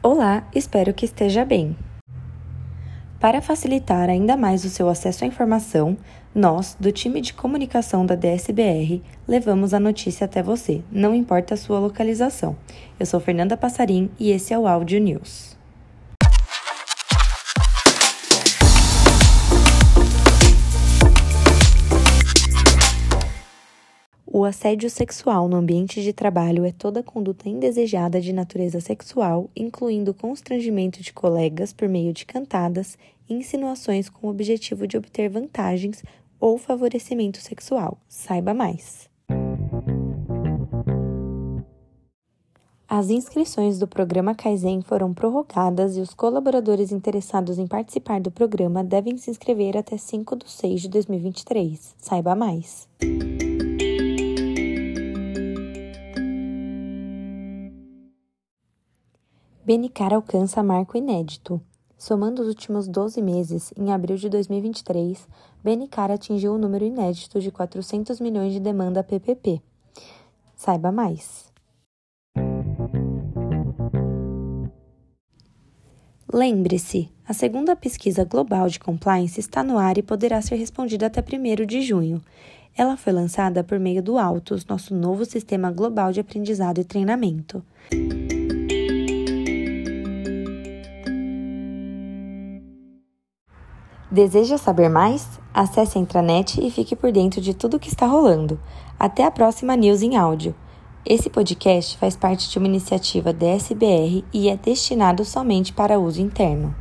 Olá, espero que esteja bem. Para facilitar ainda mais o seu acesso à informação, nós, do time de comunicação da DSBR, levamos a notícia até você, não importa a sua localização. Eu sou Fernanda Passarim e esse é o Áudio News. O assédio sexual no ambiente de trabalho é toda conduta indesejada de natureza sexual, incluindo constrangimento de colegas por meio de cantadas insinuações com o objetivo de obter vantagens ou favorecimento sexual. Saiba mais. As inscrições do programa Kaizen foram prorrogadas e os colaboradores interessados em participar do programa devem se inscrever até 5 de 6 de 2023. Saiba mais. Benicar alcança marco inédito. Somando os últimos 12 meses, em abril de 2023, Benicar atingiu o número inédito de 400 milhões de demanda PPP. Saiba mais. Lembre-se, a segunda pesquisa global de compliance está no ar e poderá ser respondida até 1 de junho. Ela foi lançada por meio do Autos, nosso novo sistema global de aprendizado e treinamento. Deseja saber mais? Acesse a intranet e fique por dentro de tudo o que está rolando. Até a próxima News em áudio. Esse podcast faz parte de uma iniciativa da SBR e é destinado somente para uso interno.